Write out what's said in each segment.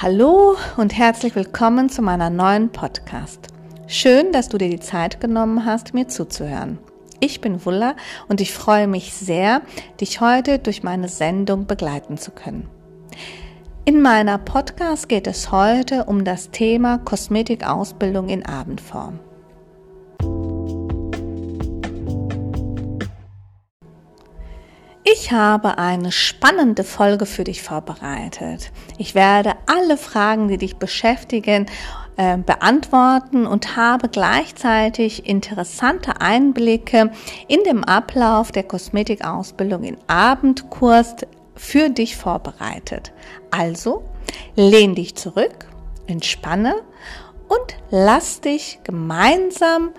Hallo und herzlich willkommen zu meiner neuen Podcast. Schön, dass du dir die Zeit genommen hast, mir zuzuhören. Ich bin Wulla und ich freue mich sehr, dich heute durch meine Sendung begleiten zu können. In meiner Podcast geht es heute um das Thema Kosmetikausbildung in Abendform. Ich habe eine spannende Folge für dich vorbereitet. Ich werde alle Fragen, die dich beschäftigen, äh, beantworten und habe gleichzeitig interessante Einblicke in dem Ablauf der Kosmetikausbildung in Abendkurs für dich vorbereitet. Also lehn dich zurück, entspanne und lass dich gemeinsam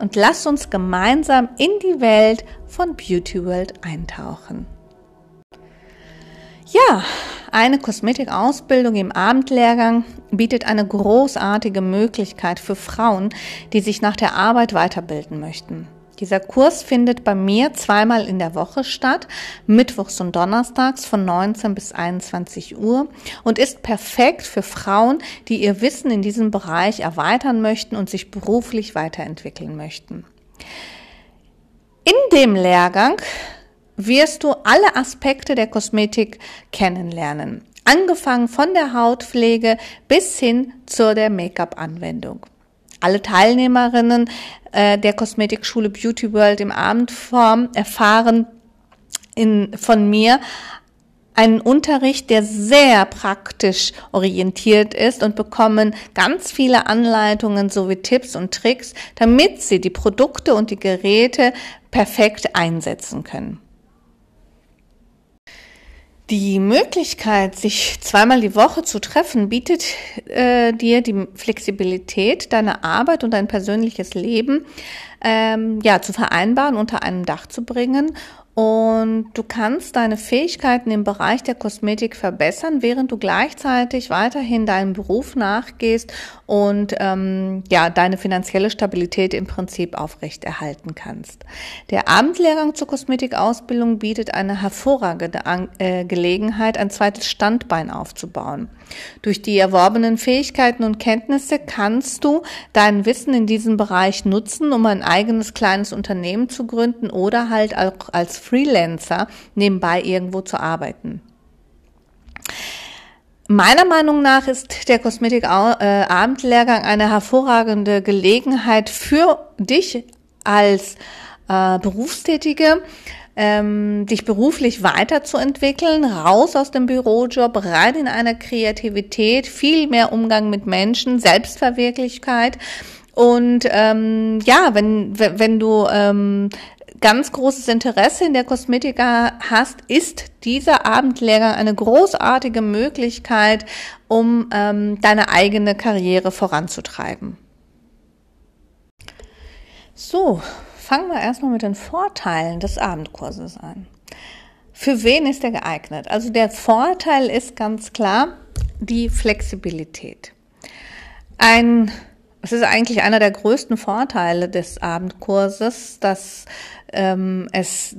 und lass uns gemeinsam in die Welt von Beauty World eintauchen. Ja, eine Kosmetikausbildung im Abendlehrgang bietet eine großartige Möglichkeit für Frauen, die sich nach der Arbeit weiterbilden möchten. Dieser Kurs findet bei mir zweimal in der Woche statt, mittwochs und donnerstags von 19 bis 21 Uhr und ist perfekt für Frauen, die ihr Wissen in diesem Bereich erweitern möchten und sich beruflich weiterentwickeln möchten. In dem Lehrgang wirst du alle Aspekte der Kosmetik kennenlernen, angefangen von der Hautpflege bis hin zur der Make-up-Anwendung. Alle Teilnehmerinnen äh, der Kosmetikschule Beauty World im Abendform erfahren in, von mir einen Unterricht, der sehr praktisch orientiert ist und bekommen ganz viele Anleitungen sowie Tipps und Tricks, damit sie die Produkte und die Geräte perfekt einsetzen können. Die Möglichkeit, sich zweimal die Woche zu treffen, bietet äh, dir die Flexibilität, deine Arbeit und dein persönliches Leben ähm, ja, zu vereinbaren, unter einem Dach zu bringen und du kannst deine Fähigkeiten im Bereich der Kosmetik verbessern, während du gleichzeitig weiterhin deinem Beruf nachgehst und ähm, ja deine finanzielle Stabilität im Prinzip aufrechterhalten kannst. Der Abendlehrgang zur Kosmetikausbildung bietet eine hervorragende äh, Gelegenheit, ein zweites Standbein aufzubauen. Durch die erworbenen Fähigkeiten und Kenntnisse kannst du dein Wissen in diesem Bereich nutzen, um ein eigenes kleines Unternehmen zu gründen oder halt auch als Freelancer nebenbei irgendwo zu arbeiten. Meiner Meinung nach ist der Kosmetik-Abendlehrgang eine hervorragende Gelegenheit für dich als äh, Berufstätige, ähm, dich beruflich weiterzuentwickeln, raus aus dem Bürojob, rein in eine Kreativität, viel mehr Umgang mit Menschen, Selbstverwirklichkeit. Und ähm, ja, wenn, wenn du ähm, ganz großes Interesse in der Kosmetika hast, ist dieser Abendlehrgang eine großartige Möglichkeit, um ähm, deine eigene Karriere voranzutreiben. So, fangen wir erstmal mit den Vorteilen des Abendkurses an. Für wen ist er geeignet? Also der Vorteil ist ganz klar die Flexibilität. Ein es ist eigentlich einer der größten Vorteile des Abendkurses, dass ähm, es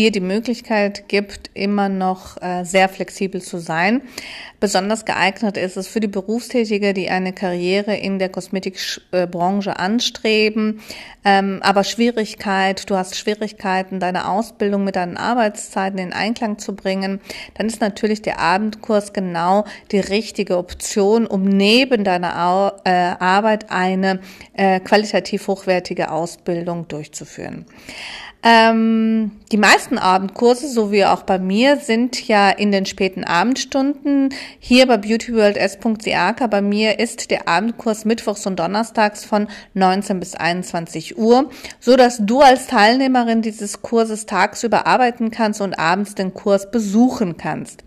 dir die Möglichkeit gibt, immer noch äh, sehr flexibel zu sein. Besonders geeignet ist es für die Berufstätige, die eine Karriere in der Kosmetikbranche anstreben, ähm, aber Schwierigkeit, du hast Schwierigkeiten, deine Ausbildung mit deinen Arbeitszeiten in Einklang zu bringen, dann ist natürlich der Abendkurs genau die richtige Option, um neben deiner äh, Arbeit eine äh, qualitativ hochwertige Ausbildung durchzuführen. Ähm, die meisten Abendkurse, so wie auch bei mir, sind ja in den späten Abendstunden. Hier bei Beauty World S.Siaka bei mir ist der Abendkurs mittwochs und donnerstags von 19 bis 21 Uhr, so dass du als Teilnehmerin dieses Kurses tagsüber arbeiten kannst und abends den Kurs besuchen kannst.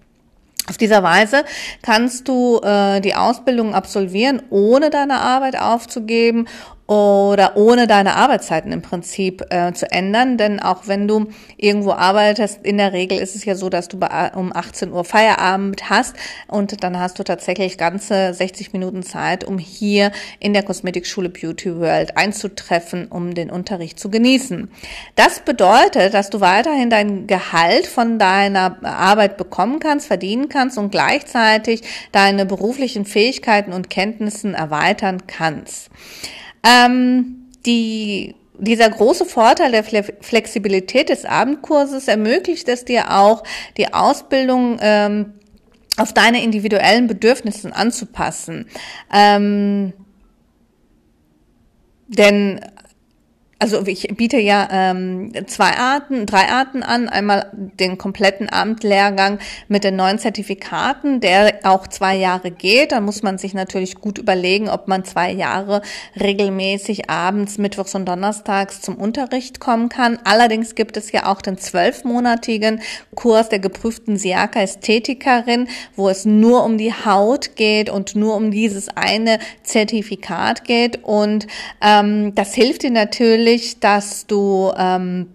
Auf dieser Weise kannst du äh, die Ausbildung absolvieren, ohne deine Arbeit aufzugeben oder ohne deine Arbeitszeiten im Prinzip äh, zu ändern. Denn auch wenn du irgendwo arbeitest, in der Regel ist es ja so, dass du bei, um 18 Uhr Feierabend hast und dann hast du tatsächlich ganze 60 Minuten Zeit, um hier in der Kosmetikschule Beauty World einzutreffen, um den Unterricht zu genießen. Das bedeutet, dass du weiterhin dein Gehalt von deiner Arbeit bekommen kannst, verdienen kannst und gleichzeitig deine beruflichen Fähigkeiten und Kenntnissen erweitern kannst. Ähm, die dieser große Vorteil der Flexibilität des Abendkurses ermöglicht es dir auch, die Ausbildung ähm, auf deine individuellen Bedürfnisse anzupassen. Ähm, denn also ich biete ja ähm, zwei Arten, drei Arten an. Einmal den kompletten Abendlehrgang mit den neuen Zertifikaten, der auch zwei Jahre geht. Da muss man sich natürlich gut überlegen, ob man zwei Jahre regelmäßig abends, mittwochs und donnerstags zum Unterricht kommen kann. Allerdings gibt es ja auch den zwölfmonatigen Kurs der geprüften Siaka Ästhetikerin, wo es nur um die Haut geht und nur um dieses eine Zertifikat geht. Und ähm, das hilft dir natürlich, natürlich, dass du ähm,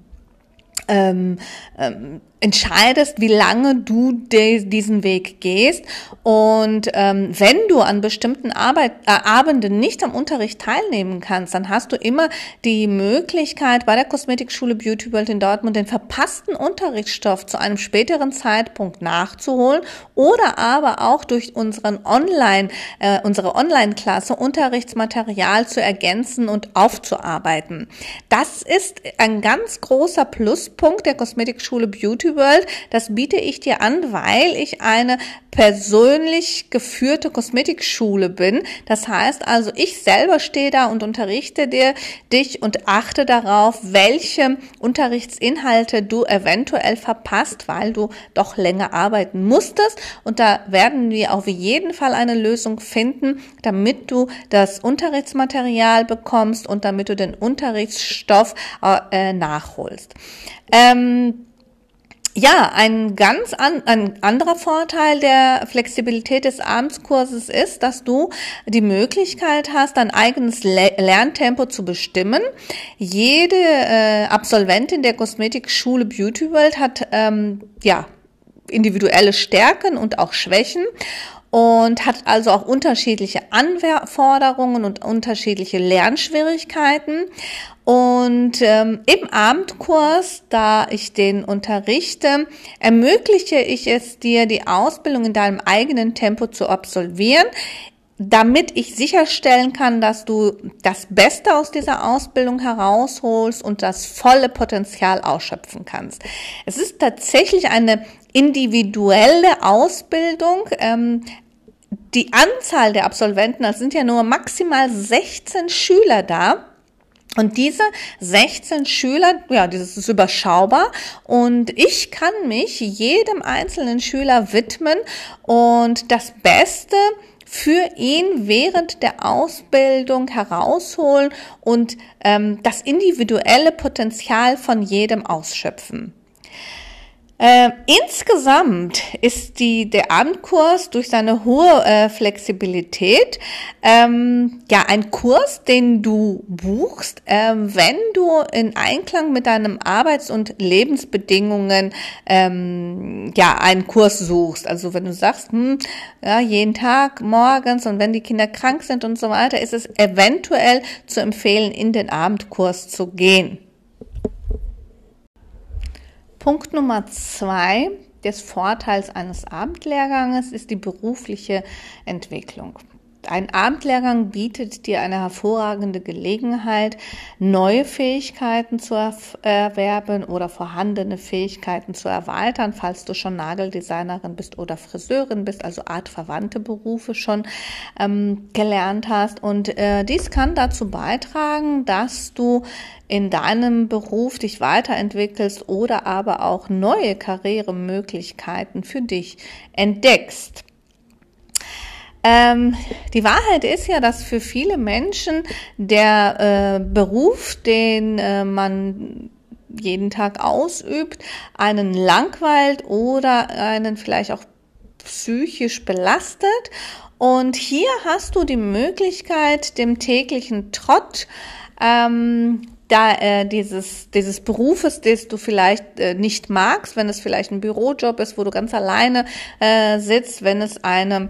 ähm, ähm, entscheidest, wie lange du diesen Weg gehst. Und ähm, wenn du an bestimmten Arbeit, äh, Abenden nicht am Unterricht teilnehmen kannst, dann hast du immer die Möglichkeit, bei der Kosmetikschule Beauty World in Dortmund den verpassten Unterrichtsstoff zu einem späteren Zeitpunkt nachzuholen oder aber auch durch unseren Online, äh, unsere Online-Klasse Unterrichtsmaterial zu ergänzen und aufzuarbeiten. Das ist ein ganz großer Pluspunkt der Kosmetikschule Beauty Beauty World. Das biete ich dir an, weil ich eine persönlich geführte Kosmetikschule bin. Das heißt also, ich selber stehe da und unterrichte dir dich und achte darauf, welche Unterrichtsinhalte du eventuell verpasst, weil du doch länger arbeiten musstest. Und da werden wir auf jeden Fall eine Lösung finden, damit du das Unterrichtsmaterial bekommst und damit du den Unterrichtsstoff äh, nachholst. Ähm, ja, ein ganz an, ein anderer Vorteil der Flexibilität des Abendskurses ist, dass du die Möglichkeit hast, dein eigenes Le Lerntempo zu bestimmen. Jede äh, Absolventin der Kosmetikschule Beauty World hat ähm, ja individuelle Stärken und auch Schwächen und hat also auch unterschiedliche Anforderungen und unterschiedliche Lernschwierigkeiten. Und ähm, im Abendkurs, da ich den unterrichte, ermögliche ich es dir, die Ausbildung in deinem eigenen Tempo zu absolvieren, damit ich sicherstellen kann, dass du das Beste aus dieser Ausbildung herausholst und das volle Potenzial ausschöpfen kannst. Es ist tatsächlich eine individuelle Ausbildung. Ähm, die Anzahl der Absolventen, das sind ja nur maximal 16 Schüler da. Und diese 16 Schüler, ja, das ist überschaubar und ich kann mich jedem einzelnen Schüler widmen und das Beste für ihn während der Ausbildung herausholen und ähm, das individuelle Potenzial von jedem ausschöpfen. Äh, insgesamt ist die, der Abendkurs durch seine hohe äh, Flexibilität ähm, ja ein Kurs, den du buchst, äh, wenn du in Einklang mit deinem Arbeits- und Lebensbedingungen ähm, ja einen Kurs suchst. Also wenn du sagst, hm, ja, jeden Tag morgens und wenn die Kinder krank sind und so weiter, ist es eventuell zu empfehlen, in den Abendkurs zu gehen. Punkt Nummer zwei des Vorteils eines Abendlehrganges ist die berufliche Entwicklung. Ein Abendlehrgang bietet dir eine hervorragende Gelegenheit, neue Fähigkeiten zu erwerben oder vorhandene Fähigkeiten zu erweitern, falls du schon Nageldesignerin bist oder Friseurin bist, also artverwandte Berufe schon ähm, gelernt hast. Und äh, dies kann dazu beitragen, dass du in deinem Beruf dich weiterentwickelst oder aber auch neue Karrieremöglichkeiten für dich entdeckst. Ähm, die Wahrheit ist ja, dass für viele Menschen der äh, Beruf, den äh, man jeden Tag ausübt, einen langweilt oder einen vielleicht auch psychisch belastet. Und hier hast du die Möglichkeit, dem täglichen Trott ähm, da äh, dieses dieses Berufes, das du vielleicht äh, nicht magst, wenn es vielleicht ein Bürojob ist, wo du ganz alleine äh, sitzt, wenn es eine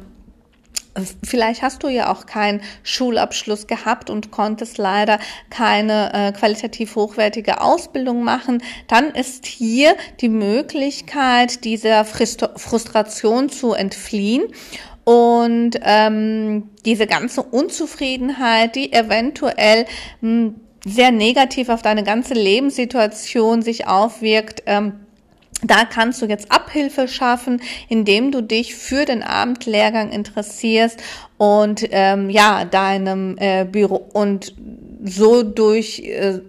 Vielleicht hast du ja auch keinen Schulabschluss gehabt und konntest leider keine äh, qualitativ hochwertige Ausbildung machen. Dann ist hier die Möglichkeit, dieser Frustration zu entfliehen und ähm, diese ganze Unzufriedenheit, die eventuell mh, hm, sehr negativ auf deine ganze Lebenssituation sich aufwirkt, ähm, da kannst du jetzt Abhilfe schaffen, indem du dich für den Abendlehrgang interessierst und ähm, ja deinem äh, Büro und so durch äh,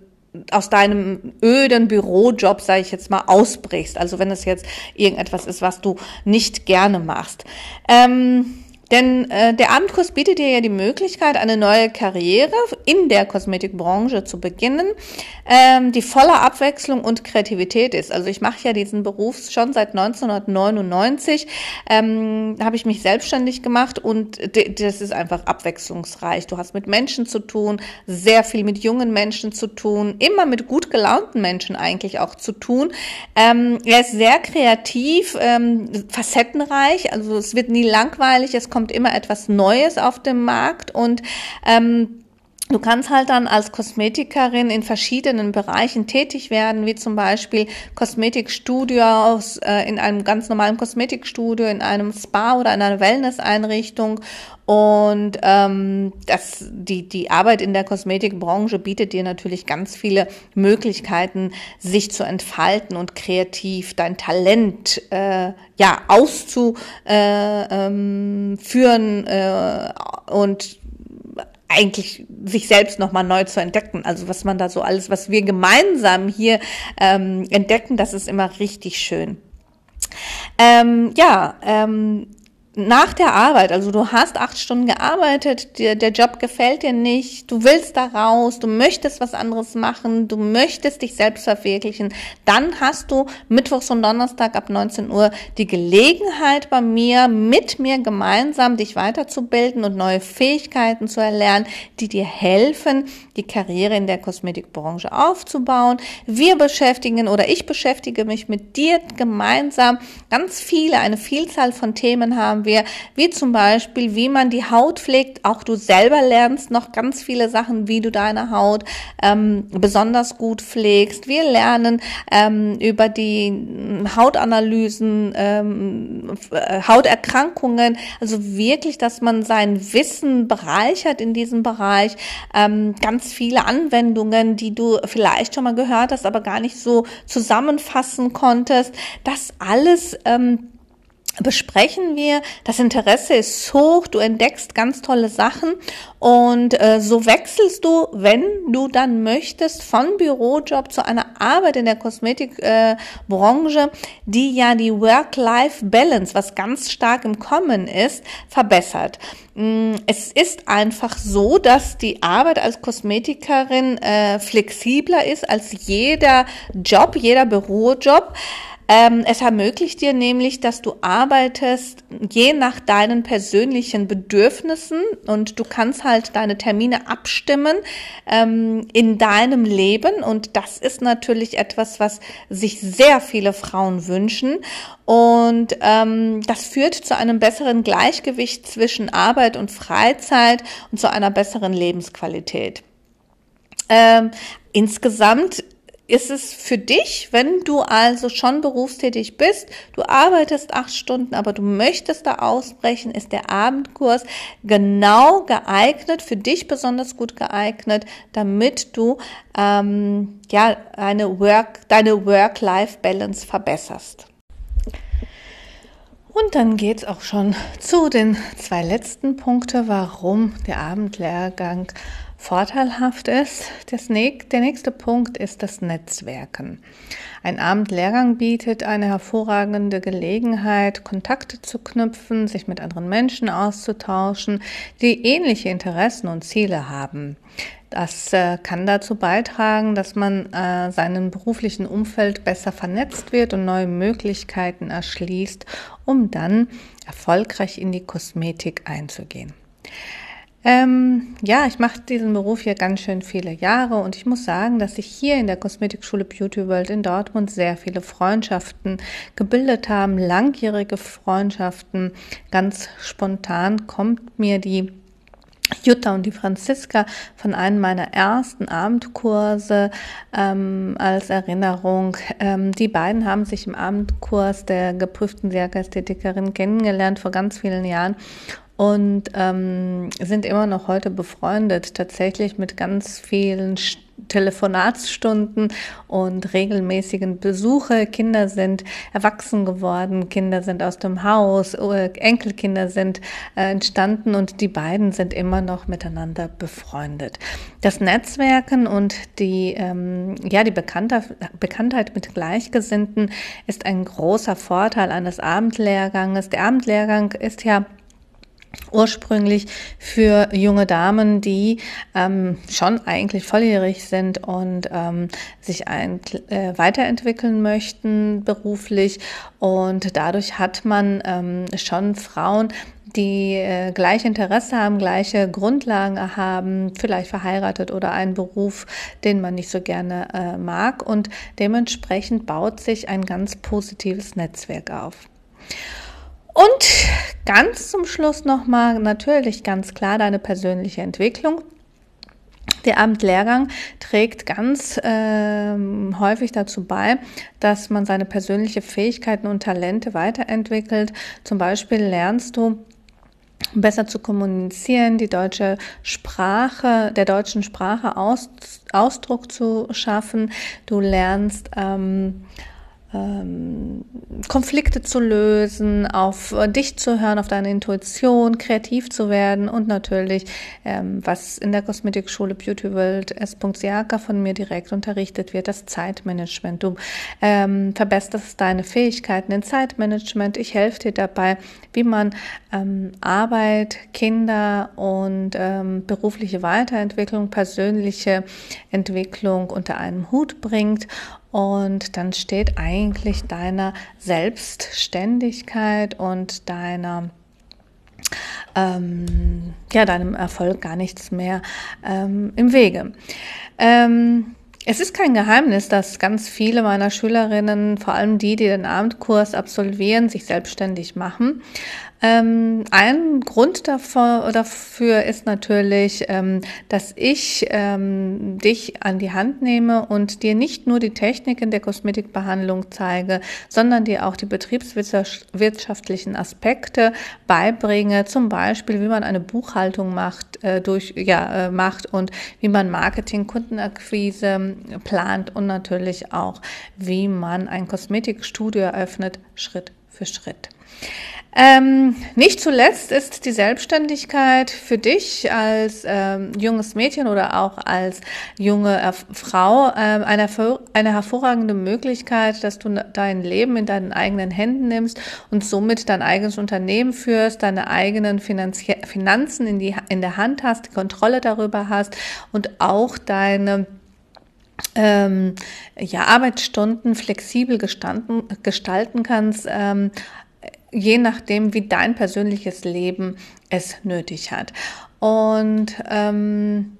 aus deinem öden Bürojob, sage ich jetzt mal, ausbrichst. Also wenn es jetzt irgendetwas ist, was du nicht gerne machst. Ähm, denn äh, der Abendkurs bietet dir ja die Möglichkeit, eine neue Karriere in der Kosmetikbranche zu beginnen, ähm, die voller Abwechslung und Kreativität ist. Also ich mache ja diesen Beruf schon seit 1999, ähm, habe ich mich selbstständig gemacht und das ist einfach abwechslungsreich. Du hast mit Menschen zu tun, sehr viel mit jungen Menschen zu tun, immer mit gut gelaunten Menschen eigentlich auch zu tun. Ähm, er ist sehr kreativ, ähm, facettenreich, also es wird nie langweilig, es kommt kommt immer etwas Neues auf den Markt und ähm, Du kannst halt dann als Kosmetikerin in verschiedenen Bereichen tätig werden, wie zum Beispiel Kosmetikstudios äh, in einem ganz normalen Kosmetikstudio, in einem Spa oder in einer Wellnesseinrichtung. Und ähm, das, die, die Arbeit in der Kosmetikbranche bietet dir natürlich ganz viele Möglichkeiten, sich zu entfalten und kreativ dein Talent äh, ja auszuführen äh, äh, und eigentlich sich selbst nochmal neu zu entdecken. Also was man da so alles, was wir gemeinsam hier ähm, entdecken, das ist immer richtig schön. Ähm, ja, ähm, nach der Arbeit, also du hast acht Stunden gearbeitet, dir, der Job gefällt dir nicht, du willst da raus, du möchtest was anderes machen, du möchtest dich selbst verwirklichen, dann hast du Mittwochs und Donnerstag ab 19 Uhr die Gelegenheit bei mir, mit mir gemeinsam dich weiterzubilden und neue Fähigkeiten zu erlernen, die dir helfen, die Karriere in der Kosmetikbranche aufzubauen. Wir beschäftigen oder ich beschäftige mich mit dir gemeinsam ganz viele, eine Vielzahl von Themen haben wir, wie zum Beispiel, wie man die Haut pflegt. Auch du selber lernst noch ganz viele Sachen, wie du deine Haut ähm, besonders gut pflegst. Wir lernen ähm, über die hm, Hautanalysen, ähm, äh, Hauterkrankungen, also wirklich, dass man sein Wissen bereichert in diesem Bereich. Ähm, ganz viele Anwendungen, die du vielleicht schon mal gehört hast, aber gar nicht so zusammenfassen konntest. Das alles ähm, besprechen wir. Das Interesse ist hoch, du entdeckst ganz tolle Sachen und äh, so wechselst du, wenn du dann möchtest, von Bürojob zu einer Arbeit in der Kosmetikbranche, äh, die ja die Work-Life-Balance, was ganz stark im Kommen ist, verbessert. Mm, es ist einfach so, dass die Arbeit als Kosmetikerin äh, flexibler ist als jeder Job, jeder Bürojob. Ähm, es ermöglicht dir nämlich, dass du arbeitest je nach deinen persönlichen Bedürfnissen und du kannst halt deine Termine abstimmen ähm, in deinem Leben und das ist natürlich etwas, was sich sehr viele Frauen wünschen und ähm, das führt zu einem besseren Gleichgewicht zwischen Arbeit und Freizeit und zu einer besseren Lebensqualität. Ähm, insgesamt ist es für dich, wenn du also schon berufstätig bist, du arbeitest acht Stunden, aber du möchtest da ausbrechen, ist der Abendkurs genau geeignet, für dich besonders gut geeignet, damit du ähm, ja eine Work, deine Work-Life-Balance verbesserst. Und dann geht's auch schon zu den zwei letzten Punkten, warum der Abendlehrgang vorteilhaft ist. Das, der nächste Punkt ist das Netzwerken. Ein Abendlehrgang bietet eine hervorragende Gelegenheit, Kontakte zu knüpfen, sich mit anderen Menschen auszutauschen, die ähnliche Interessen und Ziele haben. Das äh, kann dazu beitragen, dass man äh, seinem beruflichen Umfeld besser vernetzt wird und neue Möglichkeiten erschließt, um dann erfolgreich in die Kosmetik einzugehen. Ähm, ja, ich mache diesen Beruf hier ganz schön viele Jahre und ich muss sagen, dass ich hier in der Kosmetikschule Beauty World in Dortmund sehr viele Freundschaften gebildet haben, langjährige Freundschaften. Ganz spontan kommt mir die Jutta und die Franziska von einem meiner ersten Abendkurse ähm, als Erinnerung. Ähm, die beiden haben sich im Abendkurs der geprüften Sergerästhetikerin kennengelernt vor ganz vielen Jahren und ähm, sind immer noch heute befreundet, tatsächlich mit ganz vielen Telefonatsstunden und regelmäßigen Besuche. Kinder sind erwachsen geworden, Kinder sind aus dem Haus, Enkelkinder sind äh, entstanden und die beiden sind immer noch miteinander befreundet. Das Netzwerken und die, ähm, ja, die Bekanntheit mit Gleichgesinnten ist ein großer Vorteil eines Abendlehrganges. Der Abendlehrgang ist ja ursprünglich für junge Damen, die ähm, schon eigentlich volljährig sind und ähm, sich ein, äh, weiterentwickeln möchten beruflich. Und dadurch hat man ähm, schon Frauen, die äh, gleiche Interesse haben, gleiche Grundlagen haben, vielleicht verheiratet oder einen Beruf, den man nicht so gerne äh, mag. Und dementsprechend baut sich ein ganz positives Netzwerk auf. Und ganz zum Schluss nochmal natürlich ganz klar deine persönliche Entwicklung. Der Abendlehrgang trägt ganz ähm, häufig dazu bei, dass man seine persönliche Fähigkeiten und Talente weiterentwickelt. Zum Beispiel lernst du besser zu kommunizieren, die deutsche Sprache, der deutschen Sprache Aus, Ausdruck zu schaffen. Du lernst ähm, ähm, Konflikte zu lösen, auf äh, dich zu hören, auf deine Intuition, kreativ zu werden und natürlich, ähm, was in der Kosmetikschule Beauty World S. Von mir direkt unterrichtet wird, das Zeitmanagement. Du ähm, verbesserst deine Fähigkeiten in Zeitmanagement. Ich helfe dir dabei, wie man ähm, Arbeit, Kinder und ähm, berufliche Weiterentwicklung, persönliche Entwicklung unter einem Hut bringt und dann steht eigentlich deiner Selbstständigkeit und deiner ähm, ja, deinem Erfolg gar nichts mehr ähm, im Wege. Ähm, es ist kein Geheimnis, dass ganz viele meiner Schülerinnen, vor allem die, die den Abendkurs absolvieren, sich selbstständig machen. Ähm, ein Grund davor, dafür ist natürlich, ähm, dass ich ähm, dich an die Hand nehme und dir nicht nur die Techniken der Kosmetikbehandlung zeige, sondern dir auch die betriebswirtschaftlichen Aspekte beibringe, zum Beispiel, wie man eine Buchhaltung macht, äh, durch, ja, äh, macht und wie man Marketing, Kundenakquise plant und natürlich auch, wie man ein Kosmetikstudio eröffnet, Schritt für Schritt. Ähm, nicht zuletzt ist die Selbstständigkeit für dich als ähm, junges Mädchen oder auch als junge äh, Frau ähm, eine, eine hervorragende Möglichkeit, dass du dein Leben in deinen eigenen Händen nimmst und somit dein eigenes Unternehmen führst, deine eigenen Finanzie Finanzen in, die, in der Hand hast, die Kontrolle darüber hast und auch deine ähm, ja, Arbeitsstunden flexibel gestanden, gestalten kannst, ähm, je nachdem, wie dein persönliches Leben es nötig hat. Und ähm,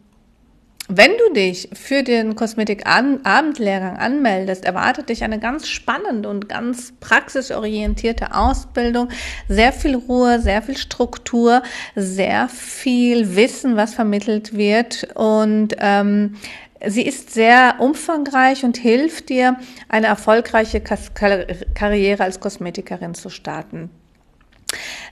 wenn du dich für den Kosmetik-Abendlehrgang anmeldest, erwartet dich eine ganz spannende und ganz praxisorientierte Ausbildung. Sehr viel Ruhe, sehr viel Struktur, sehr viel Wissen, was vermittelt wird und ähm, Sie ist sehr umfangreich und hilft dir, eine erfolgreiche Karriere als Kosmetikerin zu starten.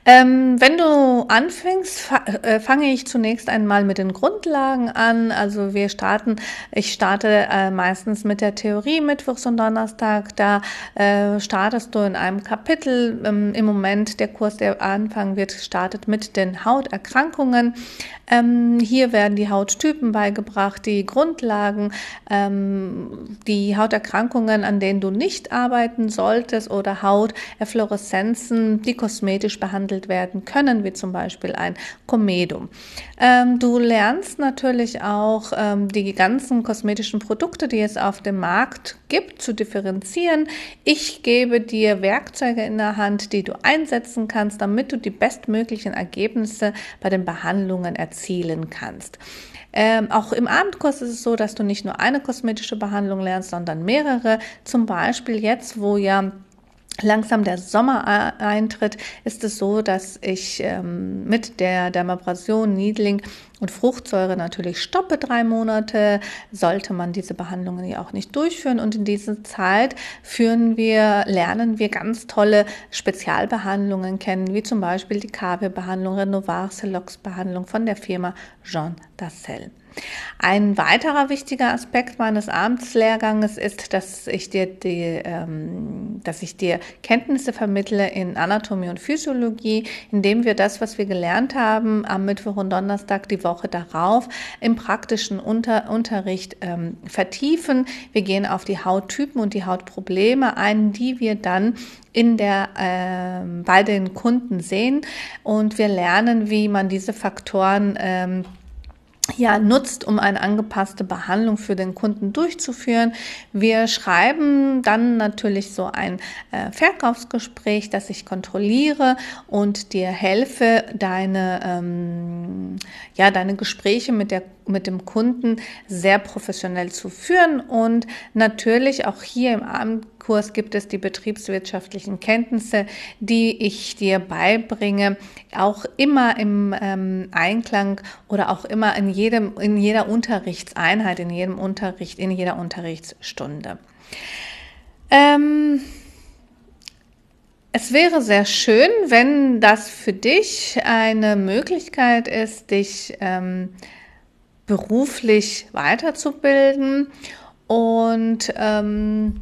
Ähm, wenn du anfängst, fa äh, fange ich zunächst einmal mit den Grundlagen an. Also wir starten, ich starte äh, meistens mit der Theorie Mittwochs und Donnerstag. Da äh, startest du in einem Kapitel. Ähm, Im Moment der Kurs, der anfangen wird, startet mit den Hauterkrankungen. Ähm, hier werden die Hauttypen beigebracht, die Grundlagen, ähm, die Hauterkrankungen, an denen du nicht arbeiten solltest oder Hauterfloreszenzen, die kosmetisch behandelt behandelt werden können, wie zum Beispiel ein Comedum. Ähm, du lernst natürlich auch ähm, die ganzen kosmetischen Produkte, die es auf dem Markt gibt, zu differenzieren. Ich gebe dir Werkzeuge in der Hand, die du einsetzen kannst, damit du die bestmöglichen Ergebnisse bei den Behandlungen erzielen kannst. Ähm, auch im Abendkurs ist es so, dass du nicht nur eine kosmetische Behandlung lernst, sondern mehrere. Zum Beispiel jetzt, wo ja langsam der Sommer eintritt, ist es so, dass ich ähm, mit der Dermabrasion, Needling und Fruchtsäure natürlich stoppe drei Monate, sollte man diese Behandlungen ja auch nicht durchführen. Und in dieser Zeit führen wir, lernen wir ganz tolle Spezialbehandlungen kennen, wie zum Beispiel die KW-Behandlung, Renovar Celox-Behandlung von der Firma Jean Dassel. Ein weiterer wichtiger Aspekt meines Abendslehrganges ist, dass ich dir die, ähm, dass ich dir Kenntnisse vermittle in Anatomie und Physiologie, indem wir das, was wir gelernt haben, am Mittwoch und Donnerstag die Woche darauf im praktischen Unter Unterricht ähm, vertiefen. Wir gehen auf die Hauttypen und die Hautprobleme ein, die wir dann in der, äh, bei den Kunden sehen und wir lernen, wie man diese Faktoren ähm, ja, nutzt, um eine angepasste Behandlung für den Kunden durchzuführen. Wir schreiben dann natürlich so ein äh, Verkaufsgespräch, das ich kontrolliere und dir helfe, deine, ähm, ja, deine Gespräche mit, der, mit dem Kunden sehr professionell zu führen und natürlich auch hier im Abend Kurs gibt es die betriebswirtschaftlichen Kenntnisse, die ich dir beibringe, auch immer im ähm, Einklang oder auch immer in jedem, in jeder Unterrichtseinheit, in jedem Unterricht, in jeder Unterrichtsstunde. Ähm, es wäre sehr schön, wenn das für dich eine Möglichkeit ist, dich ähm, beruflich weiterzubilden und ähm,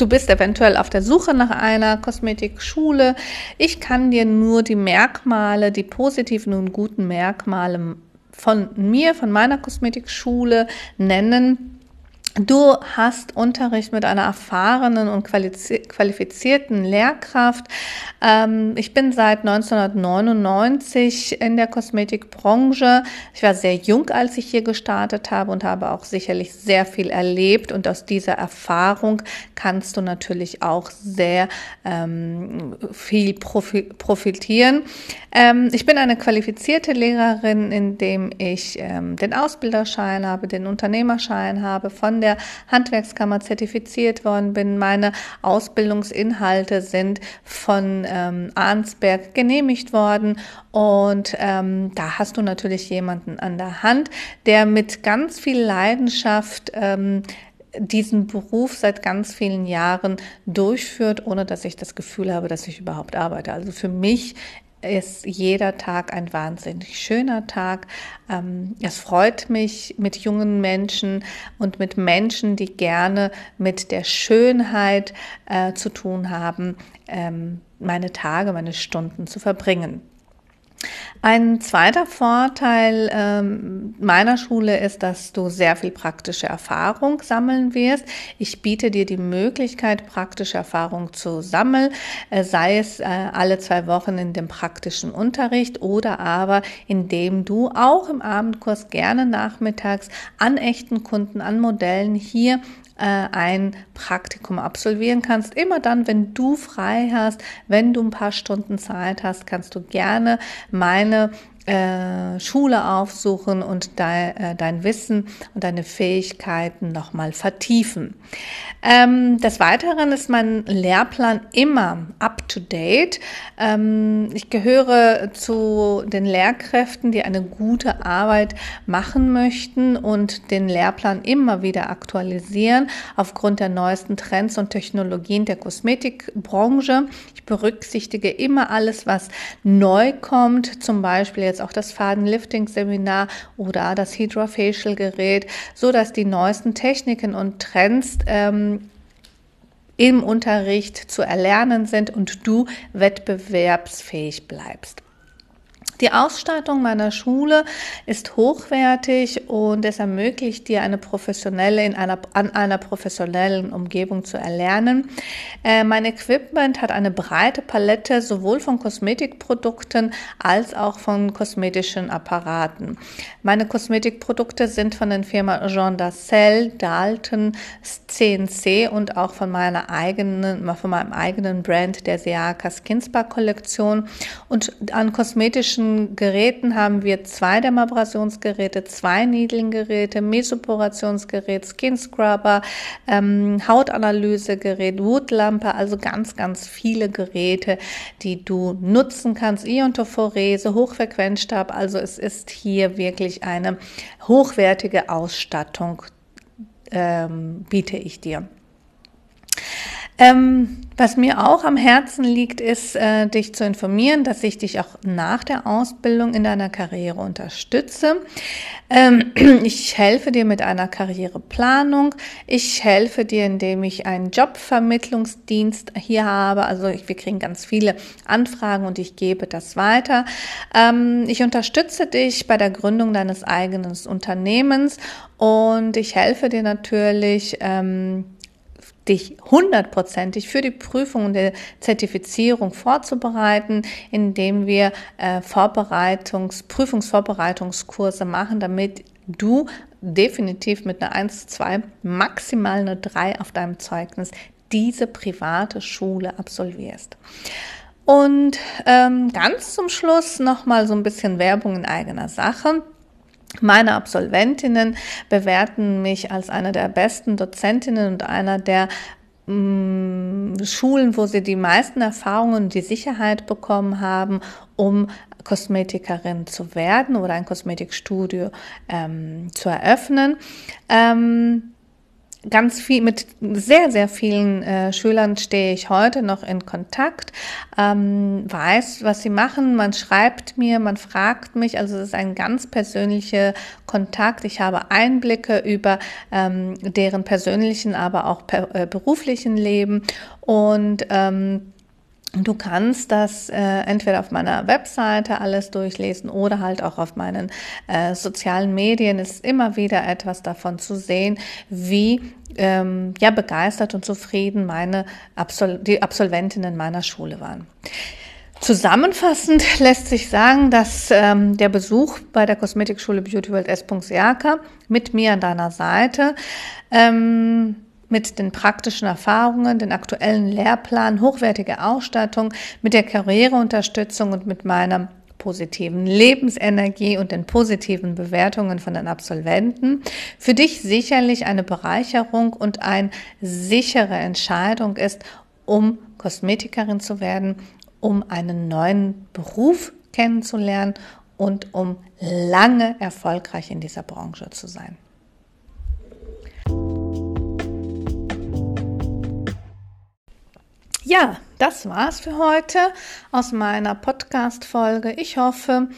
Du bist eventuell auf der Suche nach einer Kosmetikschule. Ich kann dir nur die Merkmale, die positiven und guten Merkmale von mir, von meiner Kosmetikschule nennen Du hast Unterricht mit einer erfahrenen und qualifizierten Lehrkraft. Ähm, ich bin seit 1999 in der Kosmetikbranche. Ich war sehr jung, als ich hier gestartet habe und habe auch sicherlich sehr viel erlebt. Und aus dieser Erfahrung kannst du natürlich auch sehr ähm, viel profitieren. Ähm, ich bin eine qualifizierte Lehrerin, indem ich den Ausbilderschein habe, den Unternehmerschein habe von der Handwerkskammer zertifiziert worden bin. Meine Ausbildungsinhalte sind von ähm, Arnsberg genehmigt worden und ähm, da hast du natürlich jemanden an der Hand, der mit ganz viel Leidenschaft ähm, diesen Beruf seit ganz vielen Jahren durchführt, ohne dass ich das Gefühl habe, dass ich überhaupt arbeite. Also für mich ist jeder Tag ein wahnsinnig schöner Tag. Ähm, es freut mich mit jungen Menschen und mit Menschen, die gerne mit der Schönheit äh, zu tun haben, ähm, meine Tage, meine Stunden zu verbringen. Ein zweiter Vorteil ähm, meiner Schule ist, dass du sehr viel praktische Erfahrung sammeln wirst. Ich biete dir die Möglichkeit, praktische Erfahrung zu sammeln, äh, sei es äh, alle zwei Wochen in dem praktischen Unterricht oder aber indem du auch im Abendkurs gerne nachmittags an echten Kunden, an Modellen hier äh, ein Praktikum absolvieren kannst. Immer dann, wenn du frei hast, wenn du ein paar Stunden Zeit hast, kannst du gerne meine äh, Schule aufsuchen und äh, dein Wissen und deine Fähigkeiten nochmal vertiefen. Ähm, des Weiteren ist mein Lehrplan immer up to date. Ähm, ich gehöre zu den Lehrkräften, die eine gute Arbeit machen möchten und den Lehrplan immer wieder aktualisieren aufgrund der neuesten Trends und Technologien der Kosmetikbranche. Ich berücksichtige immer alles, was neu kommt, zum Beispiel jetzt auch das Fadenlifting-Seminar oder das Hydrofacial-Gerät, so dass die neuesten Techniken und Trends ähm, im Unterricht zu erlernen sind und du wettbewerbsfähig bleibst. Die Ausstattung meiner Schule ist hochwertig und es ermöglicht dir eine professionelle in einer an einer professionellen Umgebung zu erlernen. Äh, mein Equipment hat eine breite Palette sowohl von Kosmetikprodukten als auch von kosmetischen Apparaten. Meine Kosmetikprodukte sind von den Firma Jean Dassel, Dalton, CNC und auch von meiner eigenen, von meinem eigenen Brand der Seaka Skinspa Kollektion und an kosmetischen Geräten haben wir zwei Dermabrasionsgeräte, zwei Needling-Geräte, Mesoporationsgerät, Skin Scrubber, ähm, Hautanalysegerät, Wutlampe, also ganz, ganz viele Geräte, die du nutzen kannst. Iontophorese, Hochfrequenzstab, also es ist hier wirklich eine hochwertige Ausstattung, ähm, biete ich dir. Ähm, was mir auch am Herzen liegt, ist, äh, dich zu informieren, dass ich dich auch nach der Ausbildung in deiner Karriere unterstütze. Ähm, ich helfe dir mit einer Karriereplanung. Ich helfe dir, indem ich einen Jobvermittlungsdienst hier habe. Also ich, wir kriegen ganz viele Anfragen und ich gebe das weiter. Ähm, ich unterstütze dich bei der Gründung deines eigenen Unternehmens und ich helfe dir natürlich, ähm, dich hundertprozentig für die Prüfung und der Zertifizierung vorzubereiten, indem wir äh, Vorbereitungs-, Prüfungsvorbereitungskurse machen, damit du definitiv mit einer 1, 2, maximal eine 3 auf deinem Zeugnis diese private Schule absolvierst. Und ähm, ganz zum Schluss nochmal so ein bisschen Werbung in eigener Sache. Meine Absolventinnen bewerten mich als eine der besten Dozentinnen und einer der mm, Schulen, wo sie die meisten Erfahrungen und die Sicherheit bekommen haben, um Kosmetikerin zu werden oder ein Kosmetikstudio ähm, zu eröffnen. Ähm, ganz viel mit sehr sehr vielen äh, Schülern stehe ich heute noch in Kontakt ähm, weiß was sie machen. Man schreibt mir man fragt mich. Also es ist ein ganz persönlicher Kontakt. Ich habe Einblicke über ähm, deren persönlichen aber auch per, äh, beruflichen Leben. Und ähm, Du kannst das äh, entweder auf meiner Webseite alles durchlesen oder halt auch auf meinen äh, sozialen Medien. Ist immer wieder etwas davon zu sehen, wie ähm, ja begeistert und zufrieden meine Absol die Absolventinnen meiner Schule waren. Zusammenfassend lässt sich sagen, dass ähm, der Besuch bei der Kosmetikschule Beauty World S. Mit mir an deiner Seite ähm, mit den praktischen Erfahrungen, den aktuellen Lehrplan, hochwertige Ausstattung, mit der Karriereunterstützung und mit meiner positiven Lebensenergie und den positiven Bewertungen von den Absolventen für dich sicherlich eine Bereicherung und eine sichere Entscheidung ist, um Kosmetikerin zu werden, um einen neuen Beruf kennenzulernen und um lange erfolgreich in dieser Branche zu sein. Ja, das war's für heute aus meiner Podcast-Folge. Ich hoffe,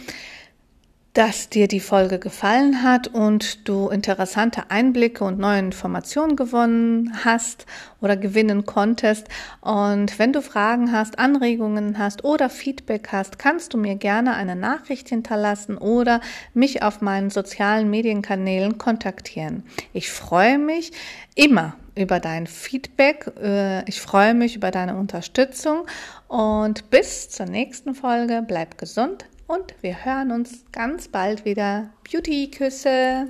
dass dir die Folge gefallen hat und du interessante Einblicke und neue Informationen gewonnen hast oder gewinnen konntest. Und wenn du Fragen hast, Anregungen hast oder Feedback hast, kannst du mir gerne eine Nachricht hinterlassen oder mich auf meinen sozialen Medienkanälen kontaktieren. Ich freue mich immer über dein Feedback. Äh, ich freue mich über deine Unterstützung und bis zur nächsten Folge. Bleib gesund und wir hören uns ganz bald wieder. Beauty-Küsse!